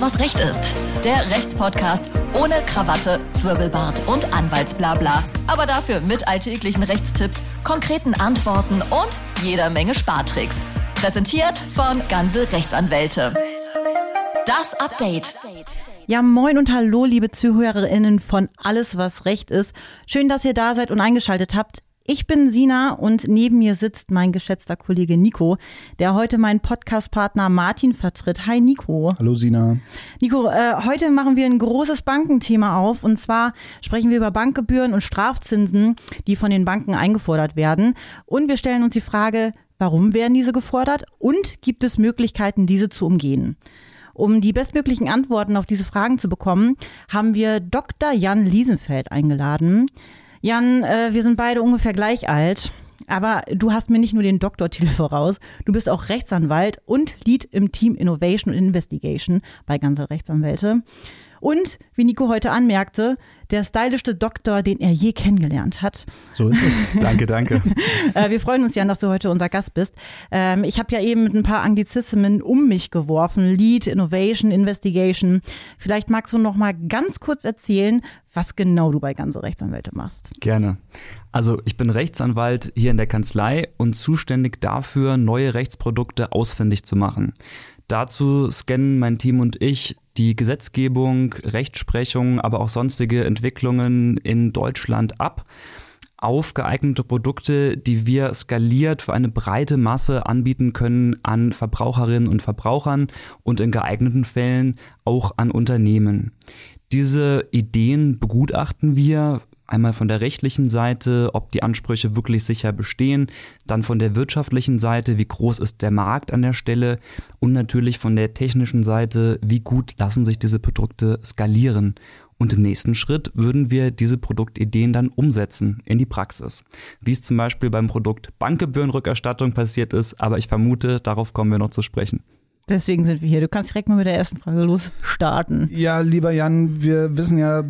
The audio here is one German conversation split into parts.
Was Recht ist. Der Rechtspodcast ohne Krawatte, Zwirbelbart und Anwaltsblabla. Aber dafür mit alltäglichen Rechtstipps, konkreten Antworten und jeder Menge Spartricks. Präsentiert von Ganze Rechtsanwälte. Das Update. Ja, moin und hallo, liebe ZuhörerInnen von Alles, was Recht ist. Schön, dass ihr da seid und eingeschaltet habt. Ich bin Sina und neben mir sitzt mein geschätzter Kollege Nico, der heute meinen Podcastpartner Martin vertritt. Hi Nico. Hallo Sina. Nico, äh, heute machen wir ein großes Bankenthema auf und zwar sprechen wir über Bankgebühren und Strafzinsen, die von den Banken eingefordert werden. Und wir stellen uns die Frage, warum werden diese gefordert und gibt es Möglichkeiten, diese zu umgehen? Um die bestmöglichen Antworten auf diese Fragen zu bekommen, haben wir Dr. Jan Liesenfeld eingeladen. Jan, äh, wir sind beide ungefähr gleich alt. Aber du hast mir nicht nur den Doktortitel voraus, du bist auch Rechtsanwalt und Lead im Team Innovation und Investigation bei Gansel Rechtsanwälte. Und, wie Nico heute anmerkte, der stylischste Doktor, den er je kennengelernt hat. So ist es. danke, danke. Äh, wir freuen uns, Jan, dass du heute unser Gast bist. Ähm, ich habe ja eben mit ein paar Anglizismen um mich geworfen. Lead, Innovation, Investigation. Vielleicht magst du noch mal ganz kurz erzählen, was genau du bei Ganze Rechtsanwälte machst. Gerne. Also ich bin Rechtsanwalt hier in der Kanzlei und zuständig dafür, neue Rechtsprodukte ausfindig zu machen. Dazu scannen mein Team und ich die Gesetzgebung, Rechtsprechung, aber auch sonstige Entwicklungen in Deutschland ab auf geeignete Produkte, die wir skaliert für eine breite Masse anbieten können an Verbraucherinnen und Verbrauchern und in geeigneten Fällen auch an Unternehmen. Diese Ideen begutachten wir, Einmal von der rechtlichen Seite, ob die Ansprüche wirklich sicher bestehen, dann von der wirtschaftlichen Seite, wie groß ist der Markt an der Stelle und natürlich von der technischen Seite, wie gut lassen sich diese Produkte skalieren. Und im nächsten Schritt würden wir diese Produktideen dann umsetzen in die Praxis. Wie es zum Beispiel beim Produkt Bankgebührenrückerstattung passiert ist, aber ich vermute, darauf kommen wir noch zu sprechen. Deswegen sind wir hier. Du kannst direkt mal mit der ersten Frage losstarten. Ja, lieber Jan, wir wissen ja,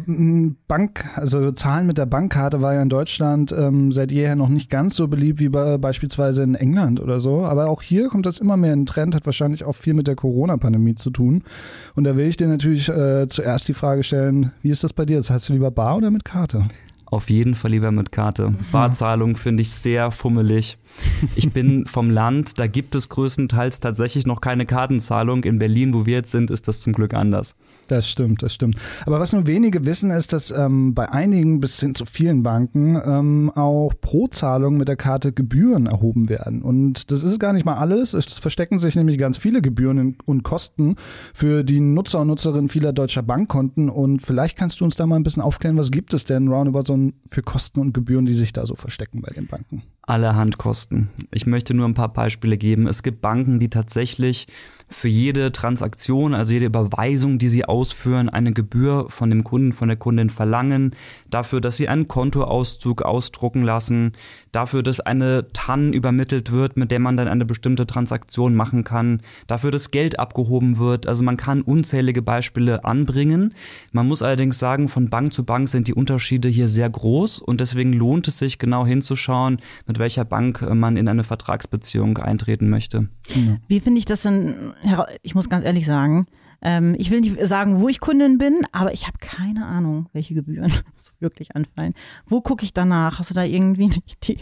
Bank, also Zahlen mit der Bankkarte war ja in Deutschland ähm, seit jeher noch nicht ganz so beliebt wie bei, beispielsweise in England oder so. Aber auch hier kommt das immer mehr in Trend, hat wahrscheinlich auch viel mit der Corona-Pandemie zu tun. Und da will ich dir natürlich äh, zuerst die Frage stellen, wie ist das bei dir? Das heißt du lieber bar oder mit Karte? Auf jeden Fall lieber mit Karte. Barzahlung finde ich sehr fummelig. Ich bin vom Land, da gibt es größtenteils tatsächlich noch keine Kartenzahlung. In Berlin, wo wir jetzt sind, ist das zum Glück anders. Das stimmt, das stimmt. Aber was nur wenige wissen, ist, dass ähm, bei einigen bis hin zu vielen Banken ähm, auch pro Zahlung mit der Karte Gebühren erhoben werden. Und das ist gar nicht mal alles. Es verstecken sich nämlich ganz viele Gebühren und Kosten für die Nutzer und Nutzerinnen vieler deutscher Bankkonten. Und vielleicht kannst du uns da mal ein bisschen aufklären, was gibt es denn roundabout so für Kosten und Gebühren, die sich da so verstecken bei den Banken? Allerhand Kosten. Ich möchte nur ein paar Beispiele geben. Es gibt Banken, die tatsächlich für jede Transaktion, also jede Überweisung, die sie ausführen, eine Gebühr von dem Kunden, von der Kundin verlangen, dafür, dass sie einen Kontoauszug ausdrucken lassen, dafür, dass eine TAN übermittelt wird, mit der man dann eine bestimmte Transaktion machen kann, dafür, dass Geld abgehoben wird. Also man kann unzählige Beispiele anbringen. Man muss allerdings sagen, von Bank zu Bank sind die Unterschiede hier sehr groß und deswegen lohnt es sich genau hinzuschauen, mit welcher Bank man in eine Vertragsbeziehung eintreten möchte. Wie finde ich das denn ich muss ganz ehrlich sagen, ähm, ich will nicht sagen, wo ich Kundin bin, aber ich habe keine Ahnung, welche Gebühren wirklich anfallen. Wo gucke ich danach? Hast du da irgendwie eine Idee?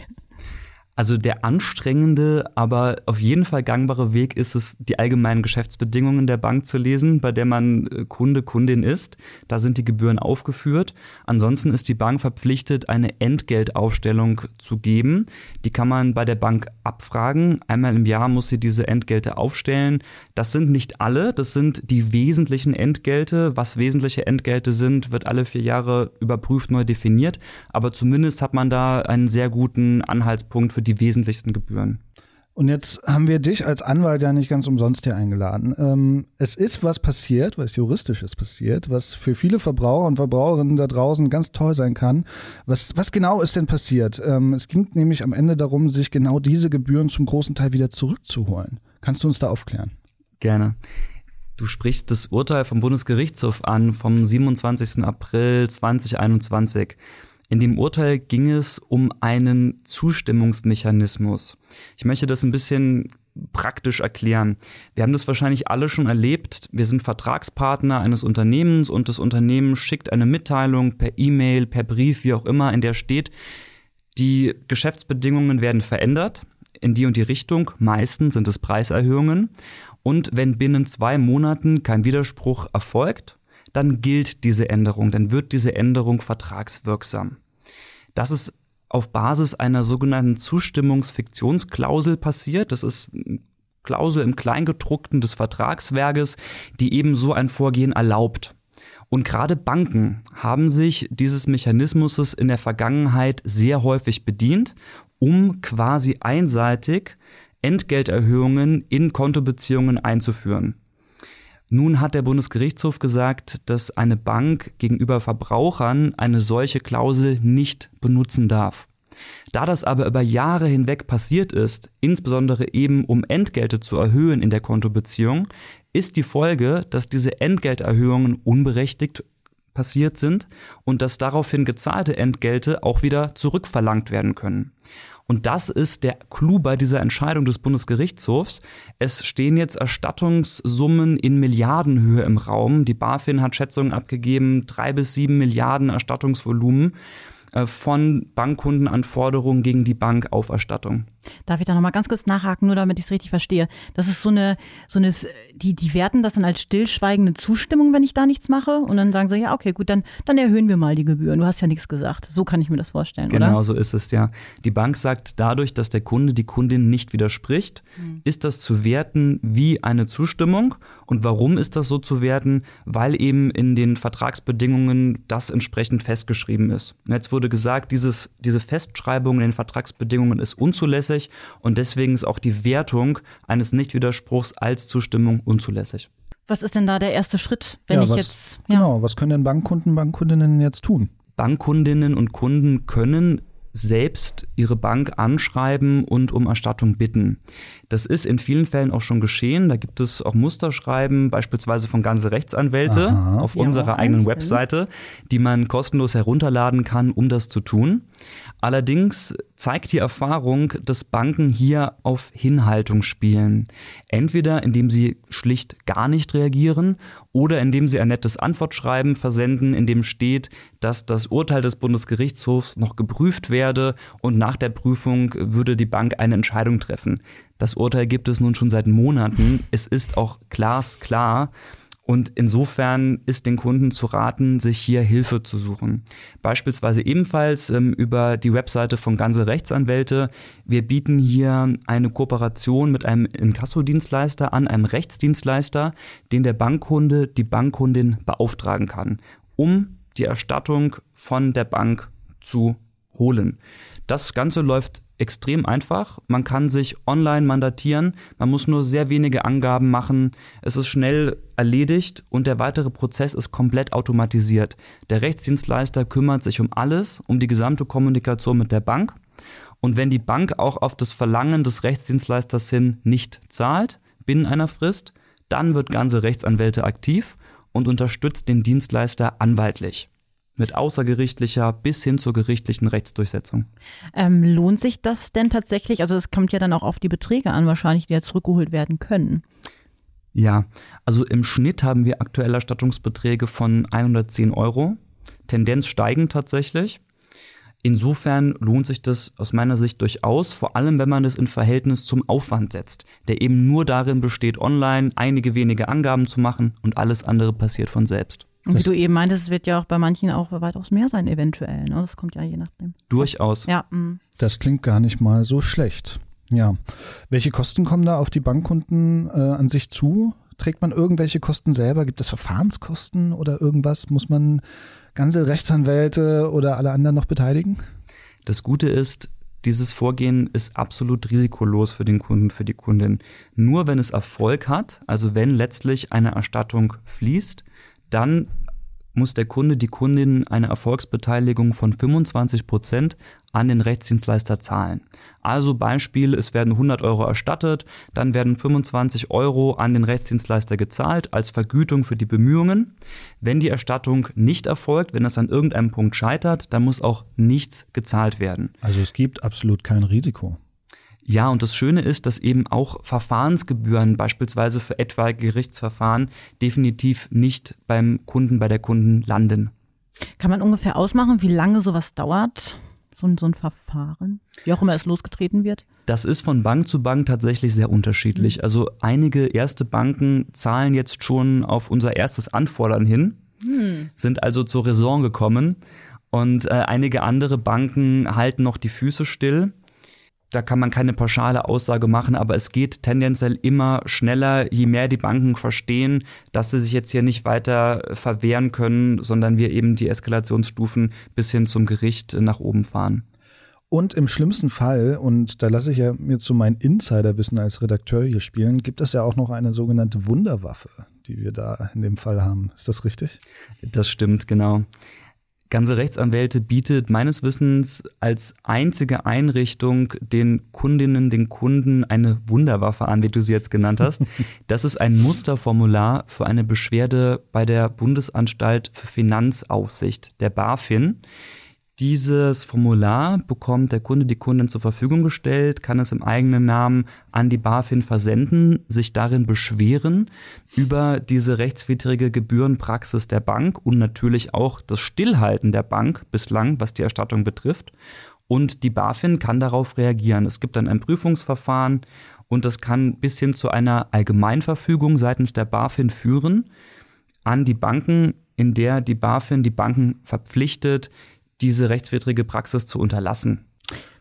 Also der anstrengende, aber auf jeden Fall gangbare Weg ist es, die allgemeinen Geschäftsbedingungen der Bank zu lesen, bei der man äh, Kunde, Kundin ist. Da sind die Gebühren aufgeführt. Ansonsten ist die Bank verpflichtet, eine Entgeltaufstellung zu geben. Die kann man bei der Bank abfragen. Einmal im Jahr muss sie diese Entgelte aufstellen. Das sind nicht alle, das sind die wesentlichen Entgelte. Was wesentliche Entgelte sind, wird alle vier Jahre überprüft, neu definiert. Aber zumindest hat man da einen sehr guten Anhaltspunkt für die wesentlichsten Gebühren. Und jetzt haben wir dich als Anwalt ja nicht ganz umsonst hier eingeladen. Ähm, es ist was passiert, was juristisches passiert, was für viele Verbraucher und Verbraucherinnen da draußen ganz toll sein kann. Was, was genau ist denn passiert? Ähm, es ging nämlich am Ende darum, sich genau diese Gebühren zum großen Teil wieder zurückzuholen. Kannst du uns da aufklären? Gerne. Du sprichst das Urteil vom Bundesgerichtshof an vom 27. April 2021. In dem Urteil ging es um einen Zustimmungsmechanismus. Ich möchte das ein bisschen praktisch erklären. Wir haben das wahrscheinlich alle schon erlebt. Wir sind Vertragspartner eines Unternehmens und das Unternehmen schickt eine Mitteilung per E-Mail, per Brief, wie auch immer, in der steht, die Geschäftsbedingungen werden verändert in die und die Richtung. Meistens sind es Preiserhöhungen. Und wenn binnen zwei Monaten kein Widerspruch erfolgt, dann gilt diese Änderung, dann wird diese Änderung vertragswirksam. Das ist auf Basis einer sogenannten Zustimmungsfiktionsklausel passiert. Das ist Klausel im Kleingedruckten des Vertragswerkes, die eben so ein Vorgehen erlaubt. Und gerade Banken haben sich dieses Mechanismus in der Vergangenheit sehr häufig bedient, um quasi einseitig Entgelterhöhungen in Kontobeziehungen einzuführen. Nun hat der Bundesgerichtshof gesagt, dass eine Bank gegenüber Verbrauchern eine solche Klausel nicht benutzen darf. Da das aber über Jahre hinweg passiert ist, insbesondere eben um Entgelte zu erhöhen in der Kontobeziehung, ist die Folge, dass diese Entgelterhöhungen unberechtigt passiert sind und dass daraufhin gezahlte Entgelte auch wieder zurückverlangt werden können. Und das ist der Clou bei dieser Entscheidung des Bundesgerichtshofs. Es stehen jetzt Erstattungssummen in Milliardenhöhe im Raum. Die BaFin hat Schätzungen abgegeben, drei bis sieben Milliarden Erstattungsvolumen. Äh, von Bankkundenanforderungen gegen die Bankauferstattung. Darf ich da nochmal ganz kurz nachhaken, nur damit ich es richtig verstehe? Das ist so eine, so eine, die, die werten das dann als stillschweigende Zustimmung, wenn ich da nichts mache und dann sagen sie, ja, okay, gut, dann, dann erhöhen wir mal die Gebühren. Du hast ja nichts gesagt. So kann ich mir das vorstellen, genau oder? So ist es, ja. Die Bank sagt, dadurch, dass der Kunde die Kundin nicht widerspricht, mhm. ist das zu werten wie eine Zustimmung. Und warum ist das so zu werten? Weil eben in den Vertragsbedingungen das entsprechend festgeschrieben ist. Jetzt wurde gesagt, dieses, diese Festschreibung in den Vertragsbedingungen ist unzulässig und deswegen ist auch die Wertung eines Nichtwiderspruchs als Zustimmung unzulässig. Was ist denn da der erste Schritt, wenn ja, ich was, jetzt. Ja. Genau, was können denn Bankkunden, Bankkundinnen jetzt tun? Bankkundinnen und Kunden können selbst ihre Bank anschreiben und um Erstattung bitten. Das ist in vielen Fällen auch schon geschehen. Da gibt es auch Musterschreiben, beispielsweise von ganze Rechtsanwälte Aha. auf ja, unserer eigenen Webseite, die man kostenlos herunterladen kann, um das zu tun. Allerdings zeigt die Erfahrung, dass Banken hier auf Hinhaltung spielen. Entweder indem sie schlicht gar nicht reagieren oder indem sie ein nettes Antwortschreiben versenden, in dem steht, dass das Urteil des Bundesgerichtshofs noch geprüft werde und nach der Prüfung würde die Bank eine Entscheidung treffen. Das Urteil gibt es nun schon seit Monaten. Es ist auch glasklar, und insofern ist den Kunden zu raten, sich hier Hilfe zu suchen. Beispielsweise ebenfalls ähm, über die Webseite von Ganze Rechtsanwälte. Wir bieten hier eine Kooperation mit einem Inkassodienstleister an, einem Rechtsdienstleister, den der Bankkunde, die Bankkundin beauftragen kann, um die Erstattung von der Bank zu holen. Das Ganze läuft extrem einfach. Man kann sich online mandatieren. Man muss nur sehr wenige Angaben machen. Es ist schnell erledigt und der weitere Prozess ist komplett automatisiert. Der Rechtsdienstleister kümmert sich um alles, um die gesamte Kommunikation mit der Bank. Und wenn die Bank auch auf das Verlangen des Rechtsdienstleisters hin nicht zahlt, binnen einer Frist, dann wird ganze Rechtsanwälte aktiv und unterstützt den Dienstleister anwaltlich mit außergerichtlicher bis hin zur gerichtlichen Rechtsdurchsetzung. Ähm, lohnt sich das denn tatsächlich? Also es kommt ja dann auch auf die Beträge an, wahrscheinlich, die ja zurückgeholt werden können. Ja, also im Schnitt haben wir aktuell Erstattungsbeträge von 110 Euro. Tendenz steigend tatsächlich. Insofern lohnt sich das aus meiner Sicht durchaus, vor allem wenn man es in Verhältnis zum Aufwand setzt, der eben nur darin besteht, online einige wenige Angaben zu machen und alles andere passiert von selbst. Und wie du eben meintest, es wird ja auch bei manchen auch weitaus mehr sein, eventuell. Ne? Das kommt ja je nachdem. Durchaus. Ja. Mh. Das klingt gar nicht mal so schlecht. Ja. Welche Kosten kommen da auf die Bankkunden äh, an sich zu? Trägt man irgendwelche Kosten selber? Gibt es Verfahrenskosten oder irgendwas? Muss man ganze Rechtsanwälte oder alle anderen noch beteiligen? Das Gute ist, dieses Vorgehen ist absolut risikolos für den Kunden, für die Kundin. Nur wenn es Erfolg hat, also wenn letztlich eine Erstattung fließt, dann muss der Kunde, die Kundin eine Erfolgsbeteiligung von 25 Prozent an den Rechtsdienstleister zahlen. Also Beispiel, es werden 100 Euro erstattet, dann werden 25 Euro an den Rechtsdienstleister gezahlt als Vergütung für die Bemühungen. Wenn die Erstattung nicht erfolgt, wenn es an irgendeinem Punkt scheitert, dann muss auch nichts gezahlt werden. Also es gibt absolut kein Risiko. Ja, und das Schöne ist, dass eben auch Verfahrensgebühren, beispielsweise für etwaige Gerichtsverfahren, definitiv nicht beim Kunden, bei der Kunden landen. Kann man ungefähr ausmachen, wie lange sowas dauert? So ein, so ein Verfahren, wie auch immer es losgetreten wird? Das ist von Bank zu Bank tatsächlich sehr unterschiedlich. Also einige erste Banken zahlen jetzt schon auf unser erstes Anfordern hin, hm. sind also zur Raison gekommen. Und äh, einige andere Banken halten noch die Füße still da kann man keine pauschale Aussage machen, aber es geht tendenziell immer schneller, je mehr die Banken verstehen, dass sie sich jetzt hier nicht weiter verwehren können, sondern wir eben die Eskalationsstufen bis hin zum Gericht nach oben fahren. Und im schlimmsten Fall, und da lasse ich ja mir zu mein Insiderwissen als Redakteur hier spielen, gibt es ja auch noch eine sogenannte Wunderwaffe, die wir da in dem Fall haben. Ist das richtig? Das stimmt, genau. Ganze Rechtsanwälte bietet meines Wissens als einzige Einrichtung den Kundinnen, den Kunden eine Wunderwaffe an, wie du sie jetzt genannt hast. Das ist ein Musterformular für eine Beschwerde bei der Bundesanstalt für Finanzaufsicht, der BaFin. Dieses Formular bekommt der Kunde, die Kundin zur Verfügung gestellt, kann es im eigenen Namen an die BaFin versenden, sich darin beschweren über diese rechtswidrige Gebührenpraxis der Bank und natürlich auch das Stillhalten der Bank bislang, was die Erstattung betrifft. Und die BaFin kann darauf reagieren. Es gibt dann ein Prüfungsverfahren und das kann bis hin zu einer Allgemeinverfügung seitens der BaFin führen an die Banken, in der die BaFin die Banken verpflichtet, diese rechtswidrige Praxis zu unterlassen.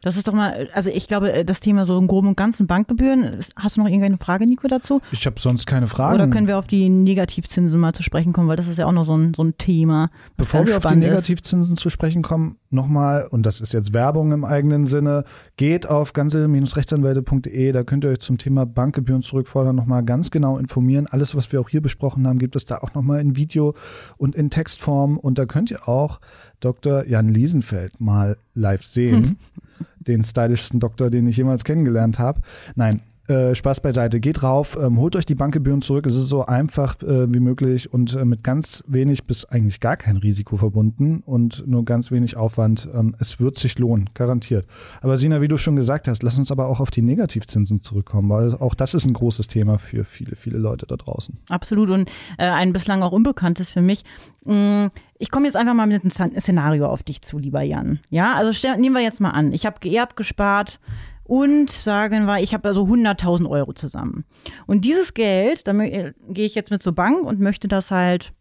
Das ist doch mal, also ich glaube, äh, das Thema so im Groben und Ganzen Bankgebühren. Hast du noch irgendeine Frage, Nico, dazu? Ich habe sonst keine Fragen. Oder können wir auf die Negativzinsen mal zu sprechen kommen, weil das ist ja auch noch so ein, so ein Thema. Bevor wir auf die Negativzinsen ist. zu sprechen kommen, nochmal, und das ist jetzt Werbung im eigenen Sinne, geht auf ganze-rechtsanwälte.de, da könnt ihr euch zum Thema Bankgebühren zurückfordern nochmal ganz genau informieren. Alles, was wir auch hier besprochen haben, gibt es da auch nochmal in Video und in Textform. Und da könnt ihr auch Dr. Jan Liesenfeld mal live sehen. den stylischsten Doktor, den ich jemals kennengelernt habe. Nein, äh, Spaß beiseite. Geht rauf, ähm, holt euch die Bankgebühren zurück. Es ist so einfach äh, wie möglich und äh, mit ganz wenig bis eigentlich gar kein Risiko verbunden und nur ganz wenig Aufwand. Ähm, es wird sich lohnen, garantiert. Aber Sina, wie du schon gesagt hast, lass uns aber auch auf die Negativzinsen zurückkommen, weil auch das ist ein großes Thema für viele, viele Leute da draußen. Absolut und äh, ein bislang auch unbekanntes für mich. Mm, ich komme jetzt einfach mal mit einem Szenario auf dich zu, lieber Jan. Ja, also nehmen wir jetzt mal an, ich habe geerbt, gespart, und sagen wir, ich habe also 100.000 Euro zusammen. Und dieses Geld, da gehe ich jetzt mit zur Bank und möchte das halt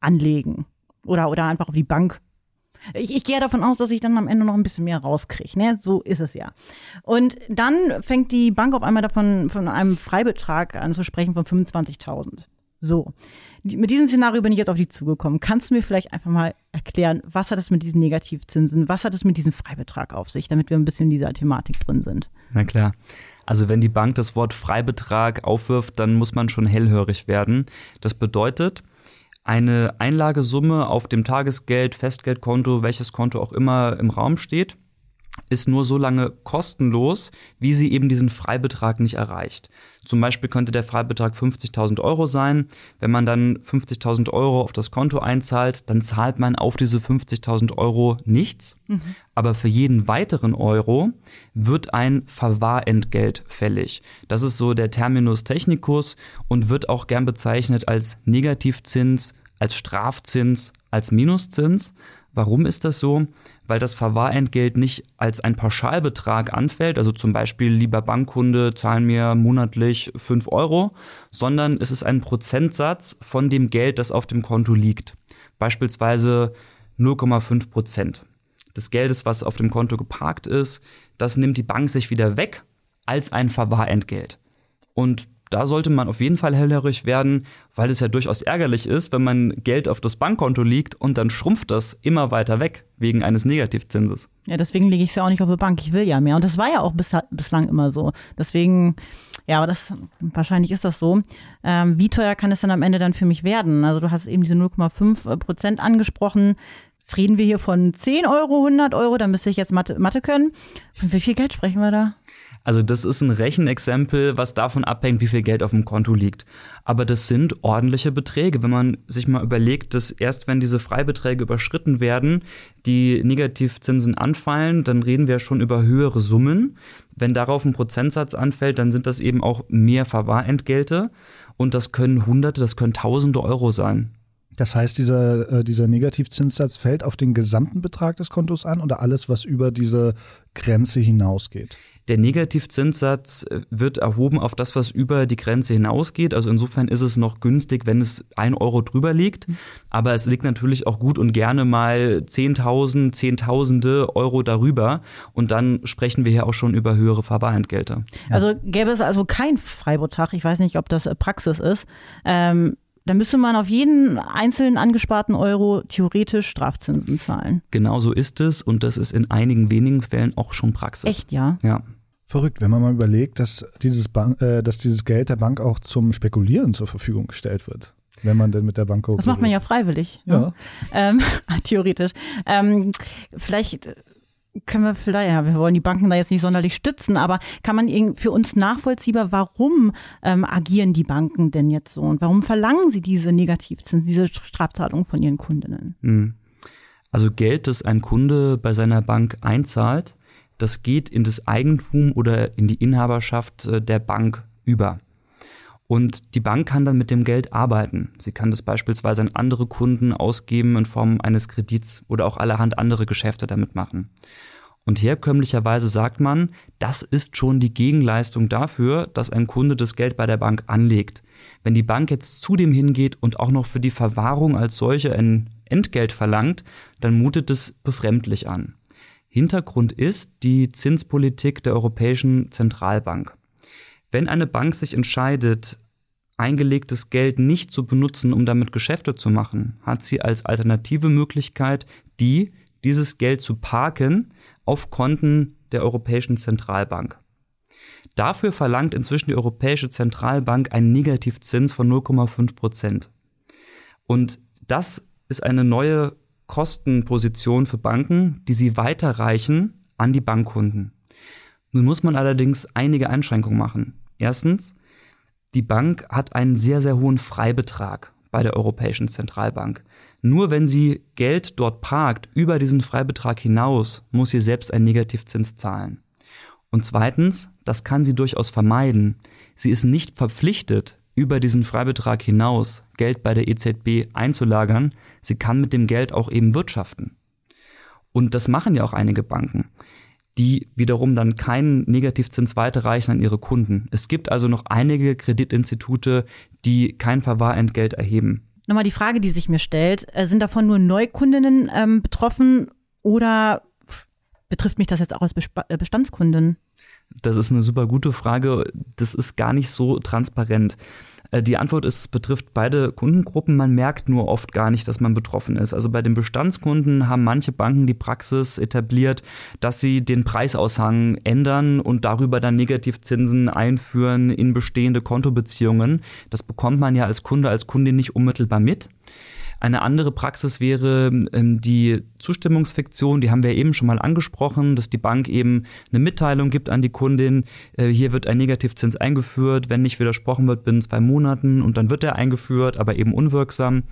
anlegen oder, oder einfach auf die Bank. Ich, ich gehe davon aus, dass ich dann am Ende noch ein bisschen mehr rauskriege. Ne? So ist es ja. Und dann fängt die Bank auf einmal davon von einem Freibetrag an zu sprechen von 25.000. So mit diesem Szenario bin ich jetzt auf dich zugekommen. Kannst du mir vielleicht einfach mal erklären, was hat es mit diesen Negativzinsen, was hat es mit diesem Freibetrag auf sich, damit wir ein bisschen in dieser Thematik drin sind? Na klar. Also wenn die Bank das Wort Freibetrag aufwirft, dann muss man schon hellhörig werden. Das bedeutet, eine Einlagesumme auf dem Tagesgeld, Festgeldkonto, welches Konto auch immer im Raum steht, ist nur so lange kostenlos, wie sie eben diesen Freibetrag nicht erreicht. Zum Beispiel könnte der Freibetrag 50.000 Euro sein. Wenn man dann 50.000 Euro auf das Konto einzahlt, dann zahlt man auf diese 50.000 Euro nichts. Mhm. Aber für jeden weiteren Euro wird ein Verwahrentgelt fällig. Das ist so der Terminus technicus und wird auch gern bezeichnet als Negativzins, als Strafzins, als Minuszins. Warum ist das so? Weil das Verwahrentgelt nicht als ein Pauschalbetrag anfällt, also zum Beispiel, lieber Bankkunde, zahlen mir monatlich 5 Euro, sondern es ist ein Prozentsatz von dem Geld, das auf dem Konto liegt. Beispielsweise 0,5 Prozent des Geldes, was auf dem Konto geparkt ist, das nimmt die Bank sich wieder weg als ein Verwahrentgelt. Und da sollte man auf jeden Fall hellhörig werden, weil es ja durchaus ärgerlich ist, wenn man Geld auf das Bankkonto liegt und dann schrumpft das immer weiter weg wegen eines Negativzinses. Ja, deswegen lege ich es ja auch nicht auf die Bank. Ich will ja mehr. Und das war ja auch bis, bislang immer so. Deswegen, ja, aber das, wahrscheinlich ist das so. Ähm, wie teuer kann es dann am Ende dann für mich werden? Also du hast eben diese 0,5 Prozent angesprochen. Jetzt reden wir hier von 10 Euro, 100 Euro, da müsste ich jetzt Mathe, Mathe können. Und wie viel Geld sprechen wir da? Also das ist ein Rechenexempel, was davon abhängt, wie viel Geld auf dem Konto liegt. Aber das sind ordentliche Beträge. Wenn man sich mal überlegt, dass erst wenn diese Freibeträge überschritten werden, die Negativzinsen anfallen, dann reden wir schon über höhere Summen. Wenn darauf ein Prozentsatz anfällt, dann sind das eben auch mehr Verwahrentgelte. Und das können Hunderte, das können Tausende Euro sein. Das heißt, dieser, äh, dieser Negativzinssatz fällt auf den gesamten Betrag des Kontos an oder alles, was über diese Grenze hinausgeht? Der Negativzinssatz äh, wird erhoben auf das, was über die Grenze hinausgeht. Also insofern ist es noch günstig, wenn es ein Euro drüber liegt. Aber es liegt natürlich auch gut und gerne mal 10.000, Zehntausende Euro darüber. Und dann sprechen wir hier auch schon über höhere Verwahrentgelte. Also gäbe es also kein Freibetrag, ich weiß nicht, ob das äh, Praxis ist, ähm, dann müsste man auf jeden einzelnen angesparten Euro theoretisch Strafzinsen zahlen. Genau so ist es und das ist in einigen wenigen Fällen auch schon Praxis. Echt, ja? Ja. Verrückt, wenn man mal überlegt, dass dieses, Bank, äh, dass dieses Geld der Bank auch zum Spekulieren zur Verfügung gestellt wird. Wenn man denn mit der Bank Das macht man ja freiwillig. Ja. Ne? Ähm, theoretisch. Ähm, vielleicht können wir vielleicht, ja, wir wollen die Banken da jetzt nicht sonderlich stützen, aber kann man für uns nachvollziehbar, warum ähm, agieren die Banken denn jetzt so und warum verlangen sie diese Negativzinsen, diese Strafzahlungen von ihren Kundinnen? Hm. Also Geld, das ein Kunde bei seiner Bank einzahlt, das geht in das Eigentum oder in die Inhaberschaft äh, der Bank über. Und die Bank kann dann mit dem Geld arbeiten. Sie kann das beispielsweise an andere Kunden ausgeben in Form eines Kredits oder auch allerhand andere Geschäfte damit machen. Und herkömmlicherweise sagt man, das ist schon die Gegenleistung dafür, dass ein Kunde das Geld bei der Bank anlegt. Wenn die Bank jetzt zudem hingeht und auch noch für die Verwahrung als solche ein Entgelt verlangt, dann mutet es befremdlich an. Hintergrund ist die Zinspolitik der Europäischen Zentralbank. Wenn eine Bank sich entscheidet, eingelegtes Geld nicht zu benutzen, um damit Geschäfte zu machen, hat sie als alternative Möglichkeit die, dieses Geld zu parken auf Konten der Europäischen Zentralbank. Dafür verlangt inzwischen die Europäische Zentralbank einen Negativzins von 0,5 Prozent. Und das ist eine neue Kostenposition für Banken, die sie weiterreichen an die Bankkunden. Nun muss man allerdings einige Einschränkungen machen. Erstens, die Bank hat einen sehr, sehr hohen Freibetrag bei der Europäischen Zentralbank. Nur wenn sie Geld dort parkt, über diesen Freibetrag hinaus, muss sie selbst einen Negativzins zahlen. Und zweitens, das kann sie durchaus vermeiden. Sie ist nicht verpflichtet, über diesen Freibetrag hinaus Geld bei der EZB einzulagern. Sie kann mit dem Geld auch eben wirtschaften. Und das machen ja auch einige Banken, die wiederum dann keinen Negativzins weiterreichen an ihre Kunden. Es gibt also noch einige Kreditinstitute, die kein Verwahrentgelt erheben. Nochmal die Frage, die sich mir stellt, äh, sind davon nur Neukundinnen ähm, betroffen oder betrifft mich das jetzt auch als äh, Bestandskundin? Das ist eine super gute Frage. Das ist gar nicht so transparent. Äh, Die Antwort ist, es betrifft beide Kundengruppen. Man merkt nur oft gar nicht, dass man betroffen ist. Also bei den Bestandskunden haben manche Banken die Praxis etabliert, dass sie den Preisaushang ändern und darüber dann Negativzinsen einführen in bestehende Kontobeziehungen. Das bekommt man ja als Kunde, als Kundin nicht unmittelbar mit. Eine andere Praxis wäre ähm, die Zustimmungsfiktion, die haben wir eben schon mal angesprochen, dass die Bank eben eine Mitteilung gibt an die Kundin, äh, hier wird ein Negativzins eingeführt, wenn nicht widersprochen wird binnen zwei Monaten und dann wird er eingeführt, aber eben unwirksam.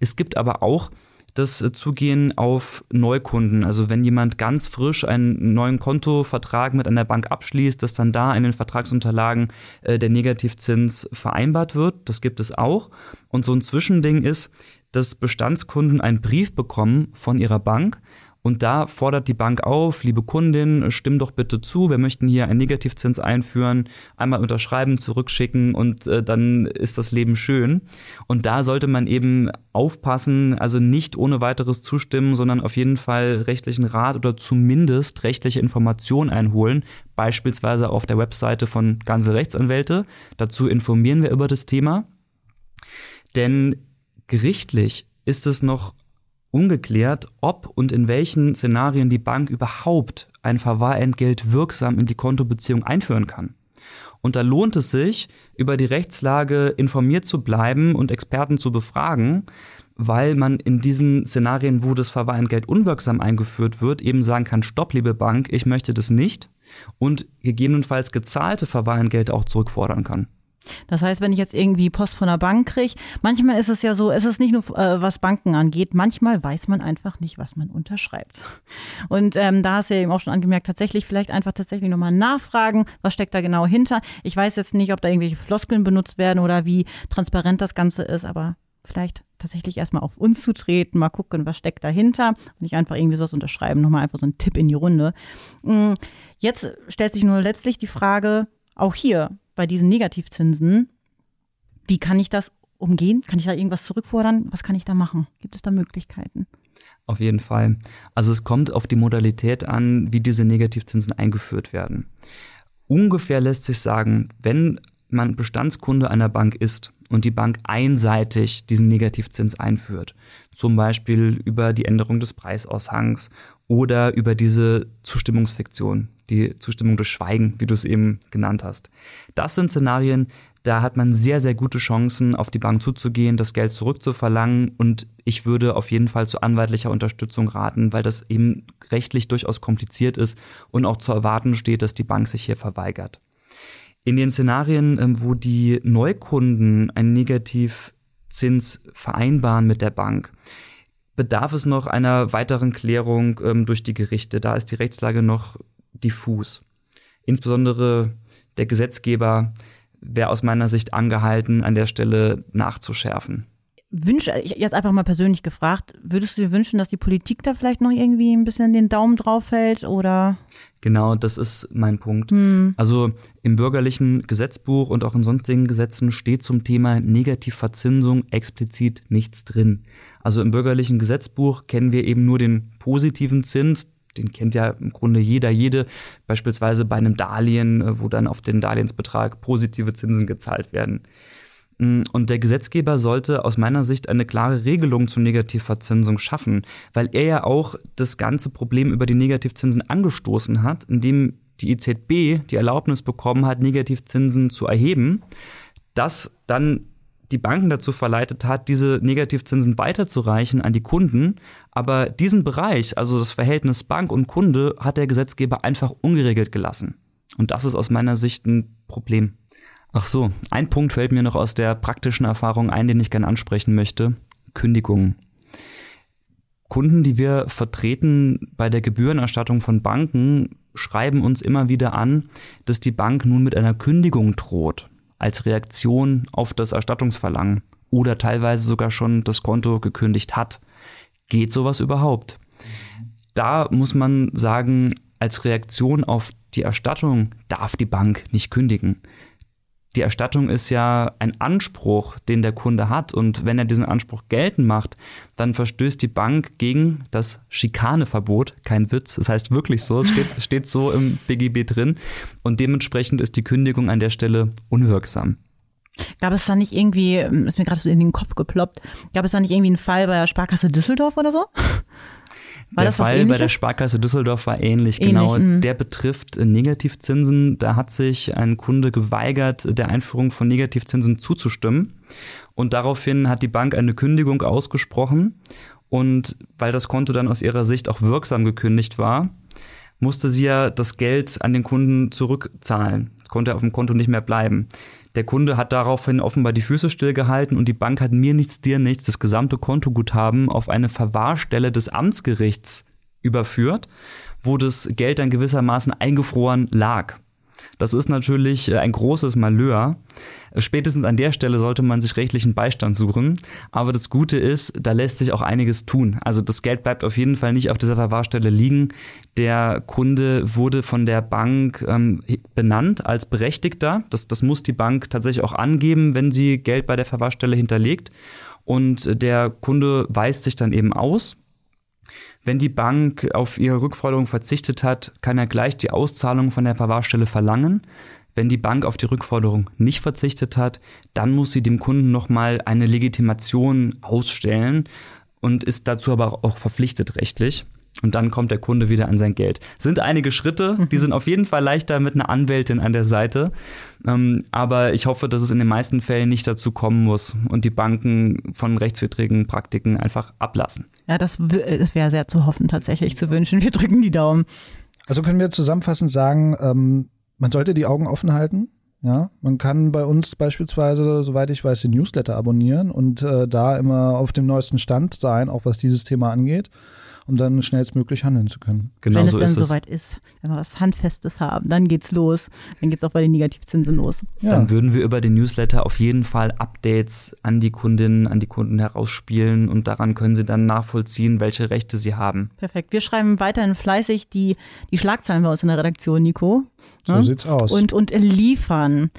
Es gibt aber auch das äh, Zugehen auf Neukunden. Also wenn jemand ganz frisch einen neuen Kontovertrag mit einer Bank abschließt, dass dann da in den Vertragsunterlagen äh, der Negativzins vereinbart wird. Das gibt es auch. Und so ein Zwischending ist, dass Bestandskunden einen Brief bekommen von ihrer Bank und da fordert die Bank auf, liebe Kundin, stimm doch bitte zu, wir möchten hier einen Negativzins einführen, einmal unterschreiben, zurückschicken und äh, dann ist das Leben schön. Und da sollte man eben aufpassen, also nicht ohne weiteres zustimmen, sondern auf jeden Fall rechtlichen Rat oder zumindest rechtliche Informationen einholen, beispielsweise auf der Webseite von Ganze Rechtsanwälte. Dazu informieren wir über das Thema. Denn gerichtlich ist es noch ungeklärt, ob und in welchen Szenarien die Bank überhaupt ein Verwahrentgelt wirksam in die Kontobeziehung einführen kann. Und da lohnt es sich, über die Rechtslage informiert zu bleiben und Experten zu befragen, weil man in diesen Szenarien, wo das Verwahrentgelt unwirksam eingeführt wird, eben sagen kann, stopp, liebe Bank, ich möchte das nicht und gegebenenfalls gezahlte Verwahrentgelt auch zurückfordern kann. Das heißt, wenn ich jetzt irgendwie Post von der Bank kriege, manchmal ist es ja so, es ist nicht nur, äh, was Banken angeht, manchmal weiß man einfach nicht, was man unterschreibt. Und ähm, da hast du ja eben auch schon angemerkt, tatsächlich vielleicht einfach tatsächlich nochmal nachfragen, was steckt da genau hinter. Ich weiß jetzt nicht, ob da irgendwelche Floskeln benutzt werden oder wie transparent das Ganze ist, aber vielleicht tatsächlich erstmal auf uns zu treten, mal gucken, was steckt dahinter und nicht einfach irgendwie sowas unterschreiben, nochmal einfach so ein Tipp in die Runde. Mm, jetzt stellt sich nur letztlich die Frage, auch hier, bei diesen Negativzinsen, wie kann ich das umgehen? Kann ich da irgendwas zurückfordern? Was kann ich da machen? Gibt es da Möglichkeiten? Auf jeden Fall. Also es kommt auf die Modalität an, wie diese Negativzinsen eingeführt werden. Ungefähr lässt sich sagen, wenn man Bestandskunde einer Bank ist und die Bank einseitig diesen Negativzins einführt, zum Beispiel über die Änderung des Preisaushangs oder über diese Zustimmungsfiktion, die Zustimmung durch Schweigen, wie du es eben genannt hast. Das sind Szenarien, da hat man sehr, sehr gute Chancen, auf die Bank zuzugehen, das Geld zurückzuverlangen und ich würde auf jeden Fall zu anwaltlicher Unterstützung raten, weil das eben rechtlich durchaus kompliziert ist und auch zu erwarten steht, dass die Bank sich hier verweigert. In den Szenarien, ähm, wo die Neukunden einen Negativzins vereinbaren mit der Bank, bedarf es noch einer weiteren Klärung ähm, durch die Gerichte. Da ist die Rechtslage noch diffus. Insbesondere der Gesetzgeber wäre aus meiner Sicht angehalten, an der Stelle nachzuschärfen. Wünsch, jetzt einfach mal persönlich gefragt, würdest du dir wünschen, dass die Politik da vielleicht noch irgendwie ein bisschen den Daumen drauf hält oder? Genau, das ist mein Punkt. Hm. Also im bürgerlichen Gesetzbuch und auch in sonstigen Gesetzen steht zum Thema Negativverzinsung explizit nichts drin. Also im bürgerlichen Gesetzbuch kennen wir eben nur den positiven Zins, den kennt ja im Grunde jeder, jede, beispielsweise bei einem Darlehen, äh, wo dann auf den Darlehensbetrag positive Zinsen gezahlt werden. Mm, und der Gesetzgeber sollte aus meiner Sicht eine klare Regelung zur Negativverzinsung schaffen, weil er ja auch das ganze Problem über die Negativzinsen angestoßen hat, indem die EZB die Erlaubnis bekommen hat, Negativzinsen zu erheben, das dann die Banken dazu verleitet hat, diese Negativzinsen weiterzureichen an die Kunden. Aber diesen Bereich, also das Verhältnis Bank und Kunde, hat der Gesetzgeber einfach ungeregelt gelassen. Und das ist aus meiner Sicht ein Problem. Ach so, ein Punkt fällt mir noch aus der praktischen Erfahrung ein, den ich gerne ansprechen möchte. Kündigungen. Kunden, die wir vertreten bei der Gebührenerstattung von Banken, schreiben uns immer wieder an, dass die Bank nun mit einer Kündigung droht als Reaktion auf das Erstattungsverlangen oder teilweise sogar schon das Konto gekündigt hat. Geht sowas überhaupt? Da muss man sagen, als Reaktion auf die Erstattung darf die Bank nicht kündigen die Erstattung ist ja ein Anspruch, den der Kunde hat. Und wenn er diesen Anspruch geltend macht, dann verstößt die Bank gegen das Schikaneverbot. Kein Witz. Das heißt wirklich so. Es steht, steht so im BGB drin. Und dementsprechend ist die Kündigung an der Stelle unwirksam. Gab es da nicht irgendwie, ist mir gerade so in den Kopf geploppt, gab es da nicht irgendwie einen Fall bei der Sparkasse Düsseldorf oder so? War der Fall bei der Sparkasse Düsseldorf war ähnlich, ähnlich genau. Mh. Der betrifft Negativzinsen. Da hat sich ein Kunde geweigert, der Einführung von Negativzinsen zuzustimmen. Und daraufhin hat die Bank eine Kündigung ausgesprochen. Und weil das Konto dann aus ihrer Sicht auch wirksam gekündigt war, musste sie ja das Geld an den Kunden zurückzahlen. Konnte auf dem Konto nicht mehr bleiben. Der Kunde hat daraufhin offenbar die Füße stillgehalten und die Bank hat mir nichts, dir nichts, das gesamte Kontoguthaben auf eine Verwahrstelle des Amtsgerichts überführt, wo das Geld dann gewissermaßen eingefroren lag. Das ist natürlich äh, ein großes Malheur. Spätestens an der Stelle sollte man sich rechtlichen Beistand suchen. Aber das Gute ist, da lässt sich auch einiges tun. Also das Geld bleibt auf jeden Fall nicht auf dieser Verwahrstelle liegen. Der Kunde wurde von der Bank ähm, benannt als Berechtigter. Das, das muss die Bank tatsächlich auch angeben, wenn sie Geld bei der Verwahrstelle hinterlegt. Und der Kunde weist sich dann eben aus wenn die Bank auf ihre Rückforderung verzichtet hat, kann er gleich die Auszahlung von der Verwahrstelle verlangen. Wenn die Bank auf die Rückforderung nicht verzichtet hat, dann muss sie dem Kunden nochmal eine Legitimation ausstellen und ist dazu aber auch verpflichtet rechtlich. Und dann kommt der Kunde wieder an sein Geld. Sind einige Schritte, die sind auf jeden Fall leichter mit einer Anwältin an der Seite. Ähm, aber ich hoffe, dass es in den meisten Fällen nicht dazu kommen muss und die Banken von rechtswidrigen Praktiken einfach ablassen. Ja, das, das wäre sehr zu hoffen, tatsächlich zu wünschen. Wir drücken die Daumen. Also können wir zusammenfassend sagen, ähm, man sollte die Augen offen halten. Ja, man kann bei uns beispielsweise, soweit ich weiß, den Newsletter abonnieren und äh, da immer auf dem neuesten Stand sein, auch was dieses Thema angeht um dann schnellstmöglich handeln zu können. Genau wenn so es dann soweit ist, wenn wir was Handfestes haben, dann geht's los. Dann geht's auch bei den Negativzinsen los. Ja. Dann würden wir über den Newsletter auf jeden Fall Updates an die Kundinnen, an die Kunden herausspielen und daran können sie dann nachvollziehen, welche Rechte sie haben. Perfekt. Wir schreiben weiterhin fleißig die, die Schlagzeilen bei uns in der Redaktion, Nico. So ja? sieht's aus. Und, und liefern.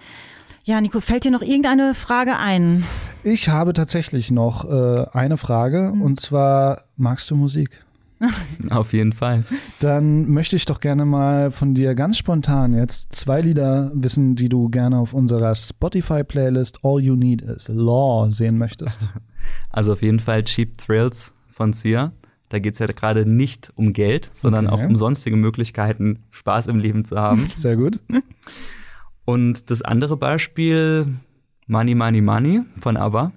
Ja, Nico, fällt dir noch irgendeine Frage ein? Ich habe tatsächlich noch äh, eine Frage mhm. und zwar, magst du Musik? Auf jeden Fall. Dann möchte ich doch gerne mal von dir ganz spontan jetzt zwei Lieder wissen, die du gerne auf unserer Spotify-Playlist All You Need Is Law sehen möchtest. Also auf jeden Fall Cheap Thrills von Sia. Da geht es ja gerade nicht um Geld, sondern okay. auch um sonstige Möglichkeiten, Spaß im Leben zu haben. Sehr gut. Und das andere Beispiel, Money, Money, Money von ABBA.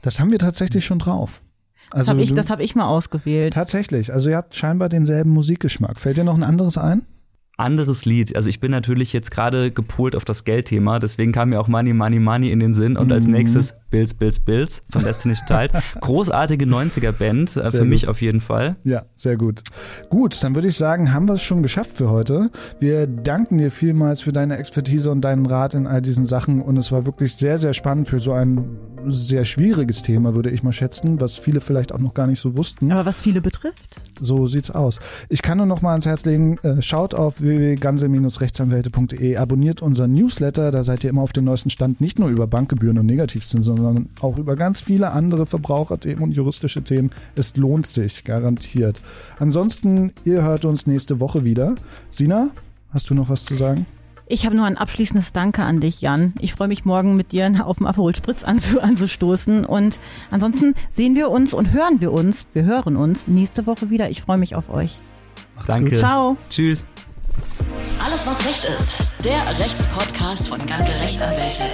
Das haben wir tatsächlich schon drauf. Also das habe ich, hab ich mal ausgewählt. Tatsächlich. Also ihr habt scheinbar denselben Musikgeschmack. Fällt dir noch ein anderes ein? anderes Lied. Also ich bin natürlich jetzt gerade gepolt auf das Geldthema, deswegen kam mir auch Money, Money, Money in den Sinn und mhm. als nächstes Bills, Bills, Bills von Destiny's Child. Großartige 90er-Band, äh, für gut. mich auf jeden Fall. Ja, sehr gut. Gut, dann würde ich sagen, haben wir es schon geschafft für heute. Wir danken dir vielmals für deine Expertise und deinen Rat in all diesen Sachen und es war wirklich sehr, sehr spannend für so ein sehr schwieriges Thema, würde ich mal schätzen, was viele vielleicht auch noch gar nicht so wussten. Aber was viele betrifft? So sieht's aus. Ich kann nur noch mal ans Herz legen, äh, schaut auf www.ganze-rechtsanwälte.de, abonniert unseren Newsletter, da seid ihr immer auf dem neuesten Stand, nicht nur über Bankgebühren und Negativzinsen, sondern auch über ganz viele andere Verbraucherthemen und juristische Themen. Es lohnt sich, garantiert. Ansonsten, ihr hört uns nächste Woche wieder. Sina, hast du noch was zu sagen? Ich habe nur ein abschließendes Danke an dich, Jan. Ich freue mich morgen mit dir auf dem Aperol Spritz anzu anzustoßen. Und ansonsten sehen wir uns und hören wir uns, wir hören uns nächste Woche wieder. Ich freue mich auf euch. Macht's Danke. Gut. Ciao. Tschüss. Alles, was Recht ist. Der Rechtspodcast von ganze Rechtsanwälte.